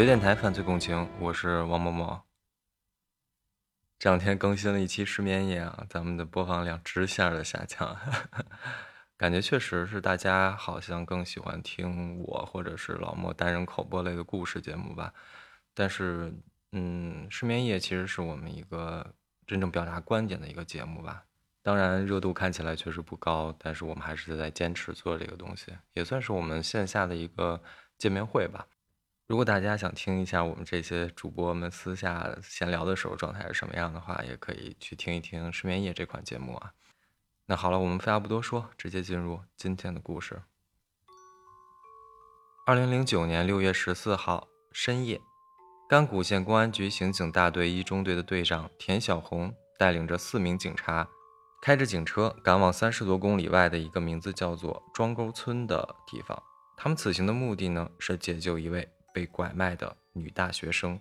随电台犯罪共情，我是王某某。这两天更新了一期失眠夜啊，咱们的播放量直线的下降，感觉确实是大家好像更喜欢听我或者是老莫单人口播类的故事节目吧。但是，嗯，失眠夜其实是我们一个真正表达观点的一个节目吧。当然，热度看起来确实不高，但是我们还是在坚持做这个东西，也算是我们线下的一个见面会吧。如果大家想听一下我们这些主播们私下闲聊的时候状态是什么样的话，也可以去听一听《失眠夜》这款节目啊。那好了，我们废话不多说，直接进入今天的故事。二零零九年六月十四号深夜，甘谷县公安局刑警大队一中队的队长田小红带领着四名警察，开着警车赶往三十多公里外的一个名字叫做庄沟村的地方。他们此行的目的呢，是解救一位。被拐卖的女大学生，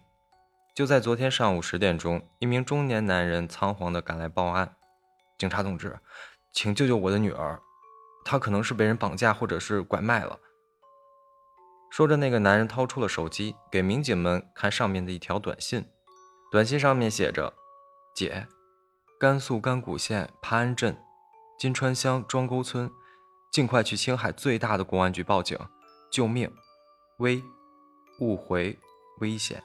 就在昨天上午十点钟，一名中年男人仓皇地赶来报案：“警察同志，请救救我的女儿，她可能是被人绑架或者是拐卖了。”说着，那个男人掏出了手机，给民警们看上面的一条短信。短信上面写着：“姐，甘肃甘谷县潘安镇金川乡庄沟村，尽快去青海最大的公安局报警，救命！喂。”误回，危险。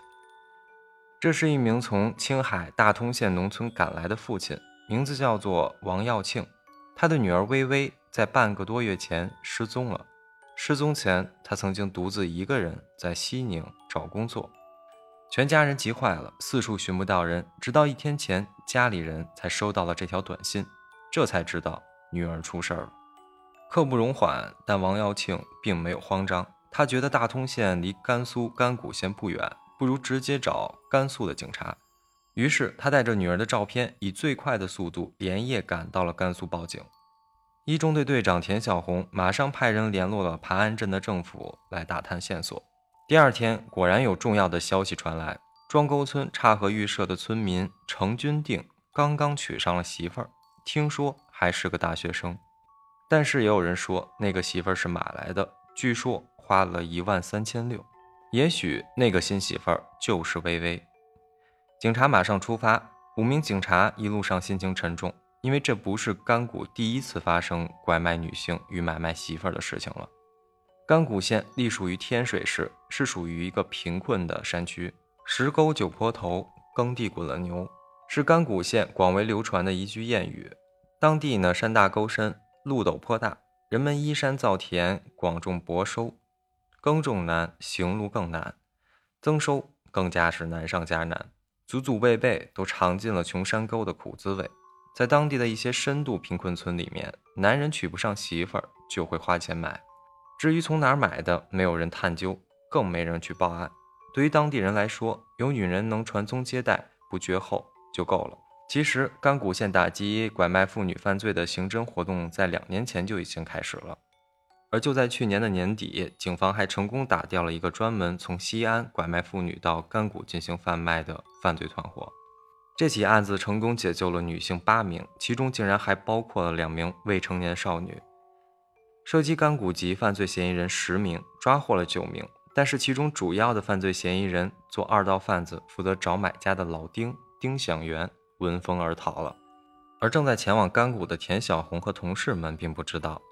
这是一名从青海大通县农村赶来的父亲，名字叫做王耀庆。他的女儿微微在半个多月前失踪了。失踪前，他曾经独自一个人在西宁找工作，全家人急坏了，四处寻不到人。直到一天前，家里人才收到了这条短信，这才知道女儿出事了。刻不容缓，但王耀庆并没有慌张。他觉得大通县离甘肃甘谷县不远，不如直接找甘肃的警察。于是他带着女儿的照片，以最快的速度连夜赶到了甘肃报警。一中队队长田小红马上派人联络了盘安镇的政府来打探线索。第二天，果然有重要的消息传来：庄沟村岔河预设的村民程军定刚刚娶上了媳妇儿，听说还是个大学生。但是也有人说，那个媳妇儿是买来的，据说。花了一万三千六，也许那个新媳妇儿就是微微。警察马上出发，五名警察一路上心情沉重，因为这不是甘谷第一次发生拐卖女性与买卖媳妇儿的事情了。甘谷县隶属于天水市，是属于一个贫困的山区。石沟九坡头，耕地滚了牛，是甘谷县广为流传的一句谚语。当地呢，山大沟深，路陡坡大，人们依山造田，广种薄收。耕种难，行路更难，增收更加是难上加难，祖祖辈辈都尝尽了穷山沟的苦滋味。在当地的一些深度贫困村里面，男人娶不上媳妇儿就会花钱买，至于从哪儿买的，没有人探究，更没人去报案。对于当地人来说，有女人能传宗接代不绝后就够了。其实，甘谷县打击拐卖妇女犯罪的刑侦活动在两年前就已经开始了。而就在去年的年底，警方还成功打掉了一个专门从西安拐卖妇女到甘谷进行贩卖的犯罪团伙。这起案子成功解救了女性八名，其中竟然还包括了两名未成年少女。涉及甘谷籍犯罪嫌疑人十名，抓获了九名，但是其中主要的犯罪嫌疑人做二道贩子、负责找买家的老丁丁响元闻风而逃了。而正在前往甘谷的田小红和同事们并不知道。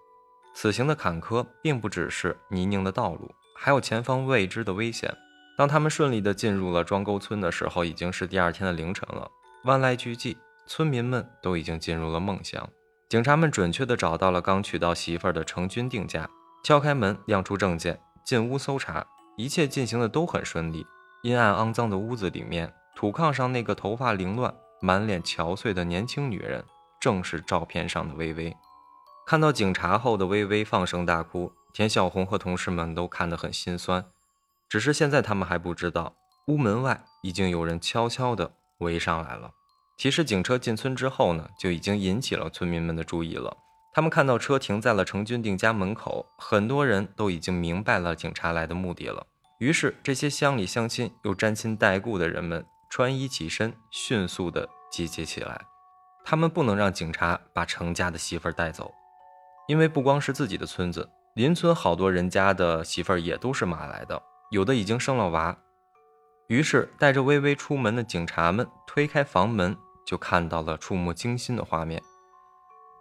此行的坎坷并不只是泥泞的道路，还有前方未知的危险。当他们顺利地进入了庄沟村的时候，已经是第二天的凌晨了。万籁俱寂，村民们都已经进入了梦乡。警察们准确地找到了刚娶到媳妇儿的程军定家，敲开门，亮出证件，进屋搜查，一切进行的都很顺利。阴暗肮脏的屋子里面，土炕上那个头发凌乱、满脸憔悴的年轻女人，正是照片上的微微。看到警察后的微微放声大哭，田小红和同事们都看得很心酸。只是现在他们还不知道，屋门外已经有人悄悄地围上来了。其实警车进村之后呢，就已经引起了村民们的注意了。他们看到车停在了程军定家门口，很多人都已经明白了警察来的目的了。于是这些乡里乡亲又沾亲带故的人们穿衣起身，迅速地集结起来。他们不能让警察把程家的媳妇带走。因为不光是自己的村子，邻村好多人家的媳妇儿也都是买来的，有的已经生了娃。于是带着微微出门的警察们推开房门，就看到了触目惊心的画面。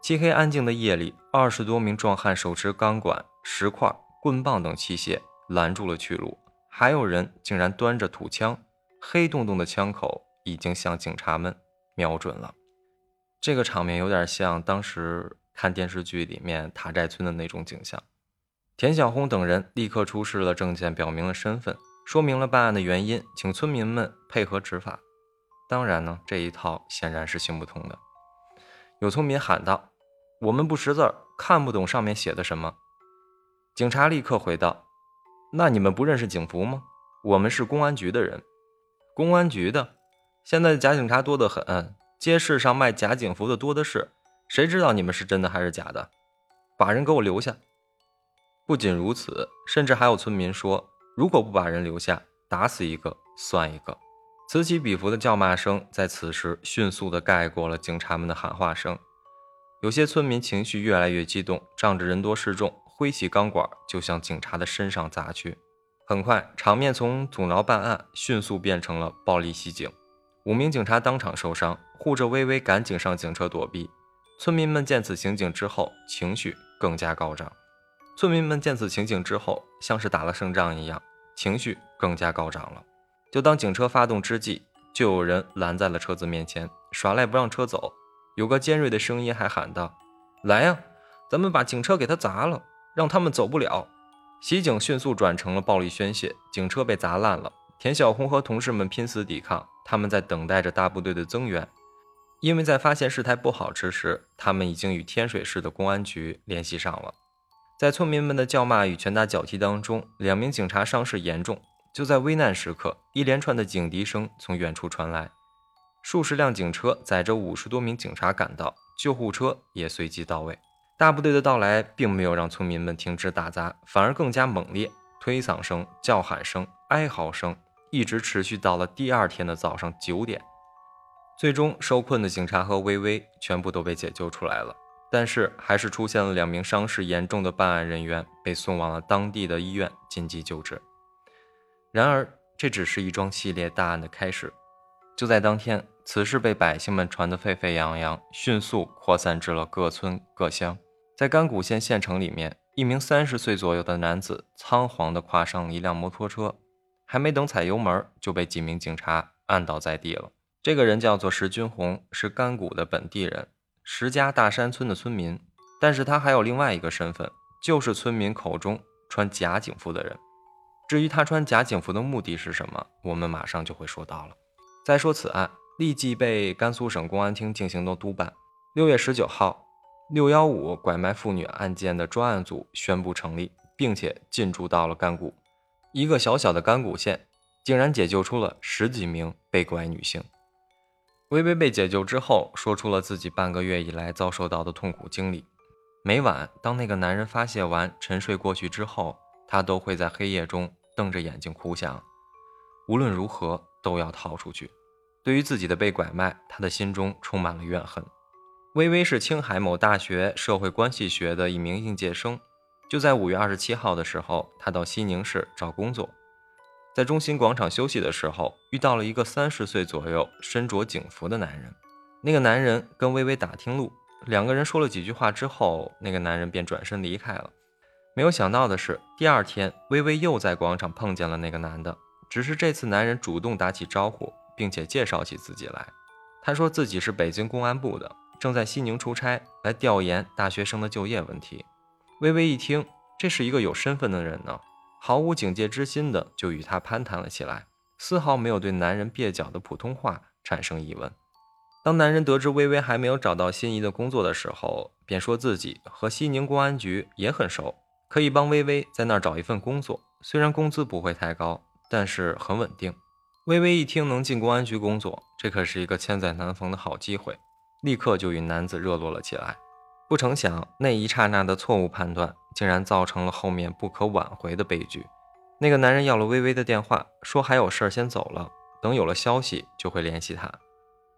漆黑安静的夜里，二十多名壮汉手持钢管、石块、棍棒等器械拦住了去路，还有人竟然端着土枪，黑洞洞的枪口已经向警察们瞄准了。这个场面有点像当时看电视剧里面塔寨村的那种景象。田小红等人立刻出示了证件，表明了身份，说明了办案的原因，请村民们配合执法。当然呢，这一套显然是行不通的。有村民喊道。我们不识字，看不懂上面写的什么。警察立刻回道：“那你们不认识警服吗？我们是公安局的人。公安局的，现在假警察多得很，街市上卖假警服的多的是，谁知道你们是真的还是假的？把人给我留下。不仅如此，甚至还有村民说，如果不把人留下，打死一个算一个。此起彼伏的叫骂声在此时迅速地盖过了警察们的喊话声。”有些村民情绪越来越激动，仗着人多势众，挥起钢管就向警察的身上砸去。很快，场面从阻挠办案迅速变成了暴力袭警，五名警察当场受伤，护着微微赶紧上警车躲避。村民们见此情景之后，情绪更加高涨。村民们见此情景之后，像是打了胜仗一样，情绪更加高涨了。就当警车发动之际，就有人拦在了车子面前，耍赖不让车走。有个尖锐的声音还喊道：“来呀，咱们把警车给他砸了，让他们走不了。”袭警迅速转成了暴力宣泄，警车被砸烂了。田小红和同事们拼死抵抗，他们在等待着大部队的增援。因为在发现事态不好之时，他们已经与天水市的公安局联系上了。在村民们的叫骂与拳打脚踢当中，两名警察伤势严重。就在危难时刻，一连串的警笛声从远处传来。数十辆警车载着五十多名警察赶到，救护车也随即到位。大部队的到来并没有让村民们停止打砸，反而更加猛烈。推搡声、叫喊声、哀嚎声一直持续到了第二天的早上九点。最终，受困的警察和微微全部都被解救出来了，但是还是出现了两名伤势严重的办案人员被送往了当地的医院紧急救治。然而，这只是一桩系列大案的开始。就在当天。此事被百姓们传得沸沸扬扬，迅速扩散至了各村各乡。在甘谷县县城里面，一名三十岁左右的男子仓皇地跨上了一辆摩托车，还没等踩油门，就被几名警察按倒在地了。这个人叫做石军红，是甘谷的本地人，石家大山村的村民。但是他还有另外一个身份，就是村民口中穿假警服的人。至于他穿假警服的目的是什么，我们马上就会说到了。再说此案。立即被甘肃省公安厅进行了督办。六月十九号，六幺五拐卖妇女案件的专案组宣布成立，并且进驻到了甘谷。一个小小的甘谷县，竟然解救出了十几名被拐女性。微微被解救之后，说出了自己半个月以来遭受到的痛苦经历。每晚，当那个男人发泄完、沉睡过去之后，她都会在黑夜中瞪着眼睛哭响，无论如何都要逃出去。对于自己的被拐卖，他的心中充满了怨恨。微微是青海某大学社会关系学的一名应届生。就在五月二十七号的时候，他到西宁市找工作，在中心广场休息的时候，遇到了一个三十岁左右、身着警服的男人。那个男人跟微微打听路，两个人说了几句话之后，那个男人便转身离开了。没有想到的是，第二天微微又在广场碰见了那个男的，只是这次男人主动打起招呼。并且介绍起自己来，他说自己是北京公安部的，正在西宁出差，来调研大学生的就业问题。微微一听，这是一个有身份的人呢，毫无警戒之心的就与他攀谈了起来，丝毫没有对男人蹩脚的普通话产生疑问。当男人得知微微还没有找到心仪的工作的时候，便说自己和西宁公安局也很熟，可以帮微微在那儿找一份工作，虽然工资不会太高，但是很稳定。微微一听能进公安局工作，这可是一个千载难逢的好机会，立刻就与男子热络了起来。不成想，那一刹那的错误判断，竟然造成了后面不可挽回的悲剧。那个男人要了微微的电话，说还有事儿先走了，等有了消息就会联系他。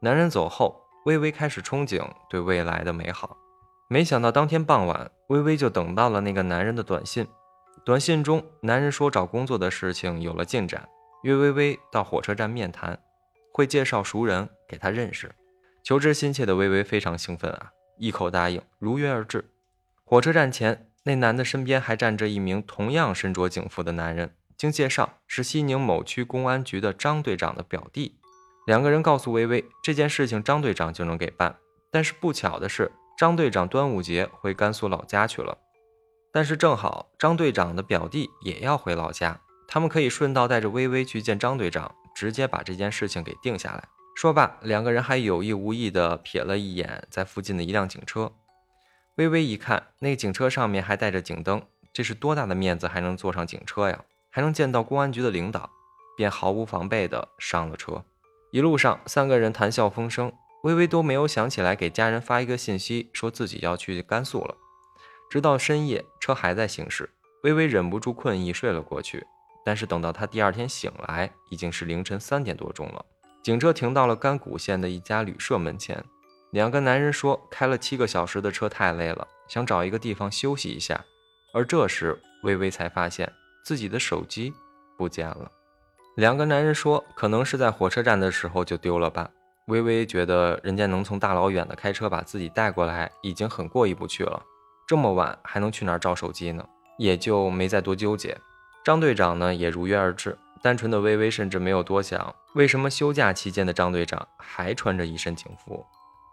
男人走后，微微开始憧憬对未来的美好。没想到当天傍晚，微微就等到了那个男人的短信。短信中，男人说找工作的事情有了进展。约微微到火车站面谈，会介绍熟人给他认识。求知心切的微微非常兴奋啊，一口答应，如约而至。火车站前，那男的身边还站着一名同样身着警服的男人，经介绍是西宁某区公安局的张队长的表弟。两个人告诉微微，这件事情张队长就能给办。但是不巧的是，张队长端午节回甘肃老家去了。但是正好张队长的表弟也要回老家，他们可以顺道带着微微去见张队长，直接把这件事情给定下来。说罢，两个人还有意无意地瞥了一眼在附近的一辆警车。微微一看，那警车上面还带着警灯，这是多大的面子，还能坐上警车呀？还能见到公安局的领导，便毫无防备地上了车。一路上，三个人谈笑风生，微微都没有想起来给家人发一个信息，说自己要去甘肃了。直到深夜，车还在行驶，微微忍不住困意睡了过去。但是等到他第二天醒来，已经是凌晨三点多钟了。警车停到了甘谷县的一家旅社门前。两个男人说：“开了七个小时的车太累了，想找一个地方休息一下。”而这时，微微才发现自己的手机不见了。两个男人说：“可能是在火车站的时候就丢了吧。”微微觉得人家能从大老远的开车把自己带过来，已经很过意不去了。这么晚还能去哪儿找手机呢？也就没再多纠结。张队长呢，也如约而至。单纯的微微甚至没有多想，为什么休假期间的张队长还穿着一身警服？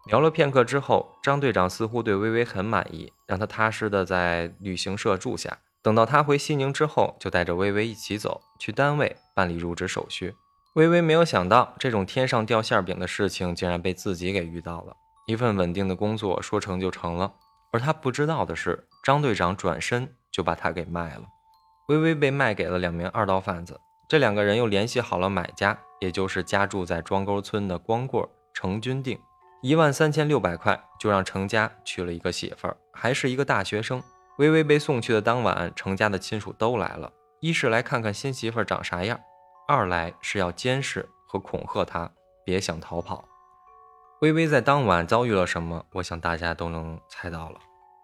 聊了片刻之后，张队长似乎对微微很满意，让他踏实的在旅行社住下。等到他回西宁之后，就带着微微一起走去单位办理入职手续。微微没有想到，这种天上掉馅饼的事情竟然被自己给遇到了。一份稳定的工作说成就成了，而他不知道的是，张队长转身就把他给卖了。微微被卖给了两名二道贩子，这两个人又联系好了买家，也就是家住在庄沟村的光棍程军定。一万三千六百块就让程家娶了一个媳妇儿，还是一个大学生。微微被送去的当晚，程家的亲属都来了，一是来看看新媳妇儿长啥样，二来是要监视和恐吓她，别想逃跑。微微在当晚遭遇了什么？我想大家都能猜到了。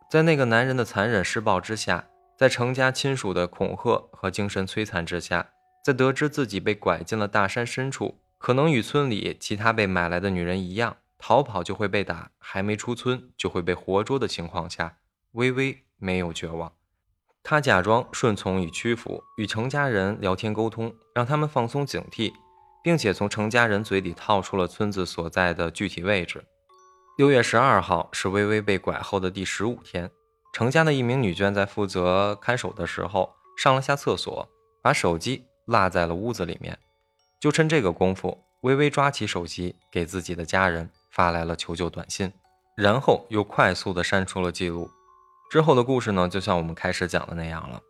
在那个男人的残忍施暴之下，在程家亲属的恐吓和精神摧残之下，在得知自己被拐进了大山深处，可能与村里其他被买来的女人一样。逃跑就会被打，还没出村就会被活捉的情况下，微微没有绝望。他假装顺从与屈服，与程家人聊天沟通，让他们放松警惕，并且从程家人嘴里套出了村子所在的具体位置。六月十二号是微微被拐后的第十五天，程家的一名女眷在负责看守的时候上了下厕所，把手机落在了屋子里面。就趁这个功夫，微微抓起手机给自己的家人。发来了求救短信，然后又快速的删除了记录。之后的故事呢，就像我们开始讲的那样了。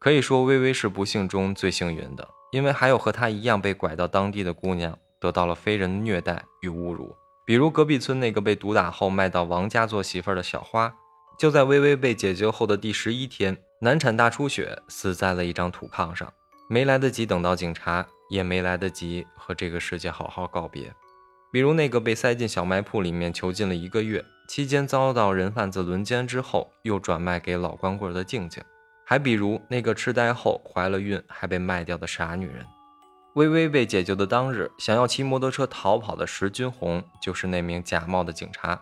可以说，微微是不幸中最幸运的，因为还有和她一样被拐到当地的姑娘得到了非人的虐待与侮辱。比如隔壁村那个被毒打后卖到王家做媳妇儿的小花，就在微微被解救后的第十一天，难产大出血，死在了一张土炕上，没来得及等到警察，也没来得及和这个世界好好告别。比如那个被塞进小卖铺里面囚禁了一个月，期间遭到人贩子轮奸之后，又转卖给老光棍的静静；还比如那个痴呆后怀了孕还被卖掉的傻女人。微微被解救的当日，想要骑摩托车逃跑的石军红就是那名假冒的警察。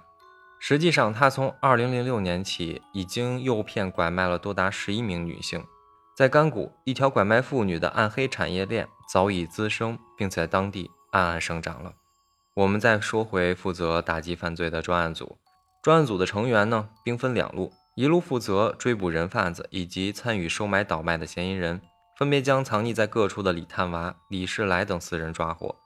实际上，他从2006年起已经诱骗拐卖了多达十一名女性。在甘谷，一条拐卖妇女的暗黑产业链早已滋生，并在当地暗暗生长了。我们再说回负责打击犯罪的专案组，专案组的成员呢，兵分两路，一路负责追捕人贩子以及参与收买倒卖的嫌疑人，分别将藏匿在各处的李探娃、李世来等四人抓获。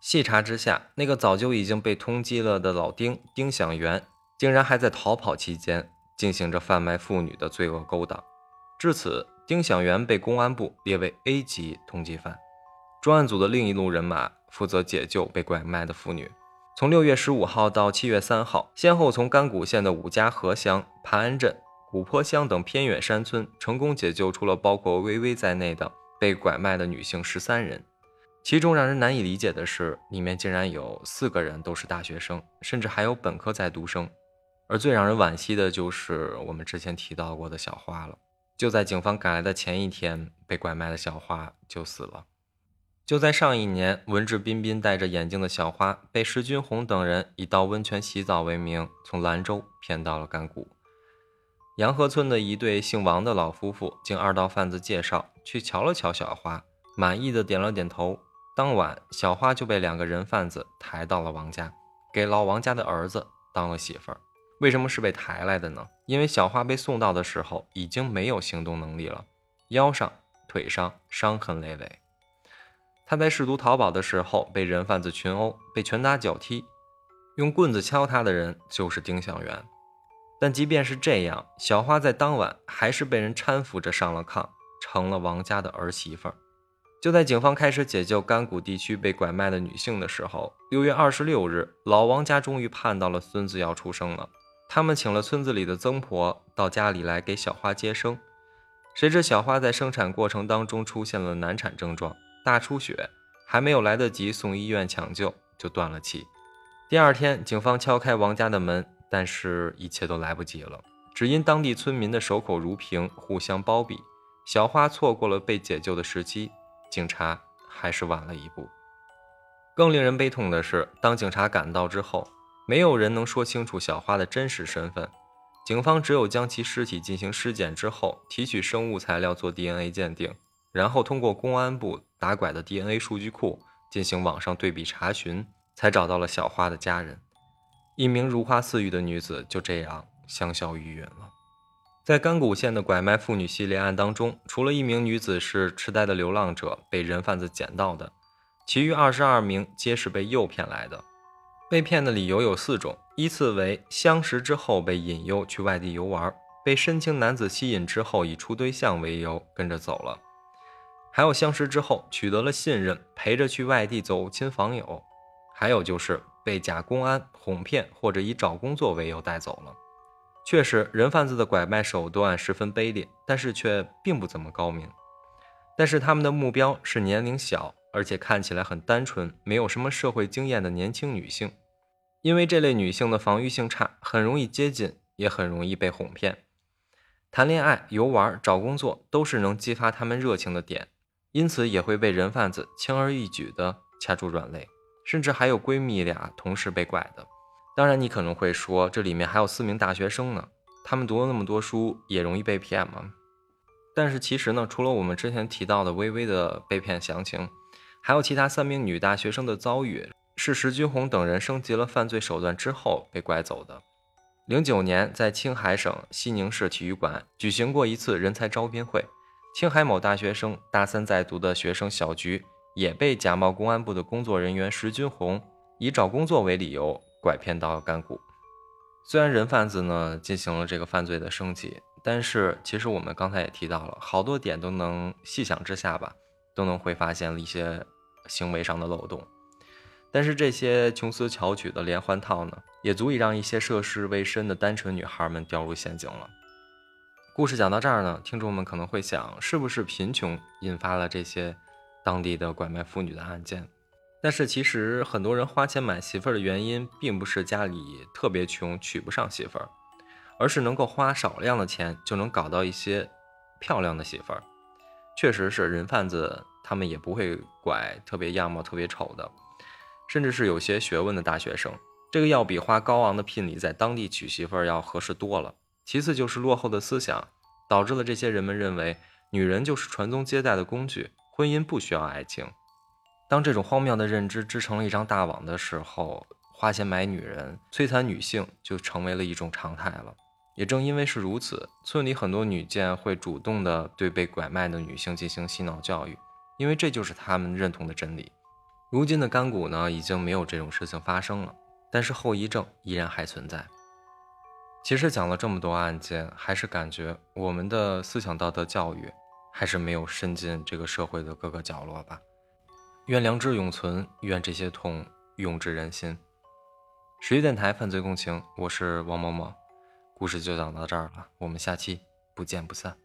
细查之下，那个早就已经被通缉了的老丁丁响元，竟然还在逃跑期间进行着贩卖妇女的罪恶勾当。至此，丁响元被公安部列为 A 级通缉犯。专案组的另一路人马。负责解救被拐卖的妇女。从六月十五号到七月三号，先后从甘谷县的五家河乡、盘安镇、古坡乡等偏远山村，成功解救出了包括微微在内的被拐卖的女性十三人。其中让人难以理解的是，里面竟然有四个人都是大学生，甚至还有本科在读生。而最让人惋惜的就是我们之前提到过的小花了。就在警方赶来的前一天，被拐卖的小花就死了。就在上一年，文质彬彬、戴着眼镜的小花被石军红等人以到温泉洗澡为名，从兰州骗到了甘谷。杨河村的一对姓王的老夫妇经二道贩子介绍去瞧了瞧小花，满意的点了点头。当晚，小花就被两个人贩子抬到了王家，给老王家的儿子当了媳妇儿。为什么是被抬来的呢？因为小花被送到的时候已经没有行动能力了，腰上、腿上伤痕累累。他在试图逃跑的时候被人贩子群殴，被拳打脚踢，用棍子敲他的人就是丁香元。但即便是这样，小花在当晚还是被人搀扶着上了炕，成了王家的儿媳妇。就在警方开始解救甘谷地区被拐卖的女性的时候，六月二十六日，老王家终于盼到了孙子要出生了。他们请了村子里的曾婆到家里来给小花接生，谁知小花在生产过程当中出现了难产症状。大出血，还没有来得及送医院抢救，就断了气。第二天，警方敲开王家的门，但是一切都来不及了。只因当地村民的守口如瓶，互相包庇，小花错过了被解救的时机，警察还是晚了一步。更令人悲痛的是，当警察赶到之后，没有人能说清楚小花的真实身份。警方只有将其尸体进行尸检之后，提取生物材料做 DNA 鉴定。然后通过公安部打拐的 DNA 数据库进行网上对比查询，才找到了小花的家人。一名如花似玉的女子就这样香消玉殒了。在甘谷县的拐卖妇女系列案当中，除了一名女子是痴呆的流浪者被人贩子捡到的，其余二十二名皆是被诱骗来的。被骗的理由有四种：依次为相识之后被引诱去外地游玩，被深情男子吸引之后以处对象为由跟着走了。还有相识之后取得了信任，陪着去外地走亲访友；还有就是被假公安哄骗，或者以找工作为由带走了。确实，人贩子的拐卖手段十分卑劣，但是却并不怎么高明。但是他们的目标是年龄小，而且看起来很单纯，没有什么社会经验的年轻女性，因为这类女性的防御性差，很容易接近，也很容易被哄骗。谈恋爱、游玩、找工作都是能激发她们热情的点。因此也会被人贩子轻而易举地掐住软肋，甚至还有闺蜜俩同时被拐的。当然，你可能会说，这里面还有四名大学生呢，他们读了那么多书，也容易被骗吗？但是其实呢，除了我们之前提到的微微的被骗详情，还有其他三名女大学生的遭遇，是石军红等人升级了犯罪手段之后被拐走的。零九年，在青海省西宁市体育馆举行过一次人才招聘会。青海某大学生大三在读的学生小菊，也被假冒公安部的工作人员石军红以找工作为理由拐骗到甘谷。虽然人贩子呢进行了这个犯罪的升级，但是其实我们刚才也提到了好多点，都能细想之下吧，都能会发现了一些行为上的漏洞。但是这些穷思巧取的连环套呢，也足以让一些涉世未深的单纯女孩们掉入陷阱了。故事讲到这儿呢，听众们可能会想，是不是贫穷引发了这些当地的拐卖妇女的案件？但是其实很多人花钱买媳妇儿的原因，并不是家里特别穷娶不上媳妇儿，而是能够花少量的钱就能搞到一些漂亮的媳妇儿。确实是人贩子，他们也不会拐特别样貌特别丑的，甚至是有些学问的大学生，这个要比花高昂的聘礼在当地娶媳妇儿要合适多了。其次就是落后的思想，导致了这些人们认为女人就是传宗接代的工具，婚姻不需要爱情。当这种荒谬的认知织成了一张大网的时候，花钱买女人、摧残女性就成为了一种常态了。也正因为是如此，村里很多女眷会主动的对被拐卖的女性进行洗脑教育，因为这就是他们认同的真理。如今的甘谷呢，已经没有这种事情发生了，但是后遗症依然还存在。其实讲了这么多案件，还是感觉我们的思想道德教育还是没有伸进这个社会的各个角落吧。愿良知永存，愿这些痛永志人心。十一电台犯罪共情，我是王某某，故事就讲到这儿了，我们下期不见不散。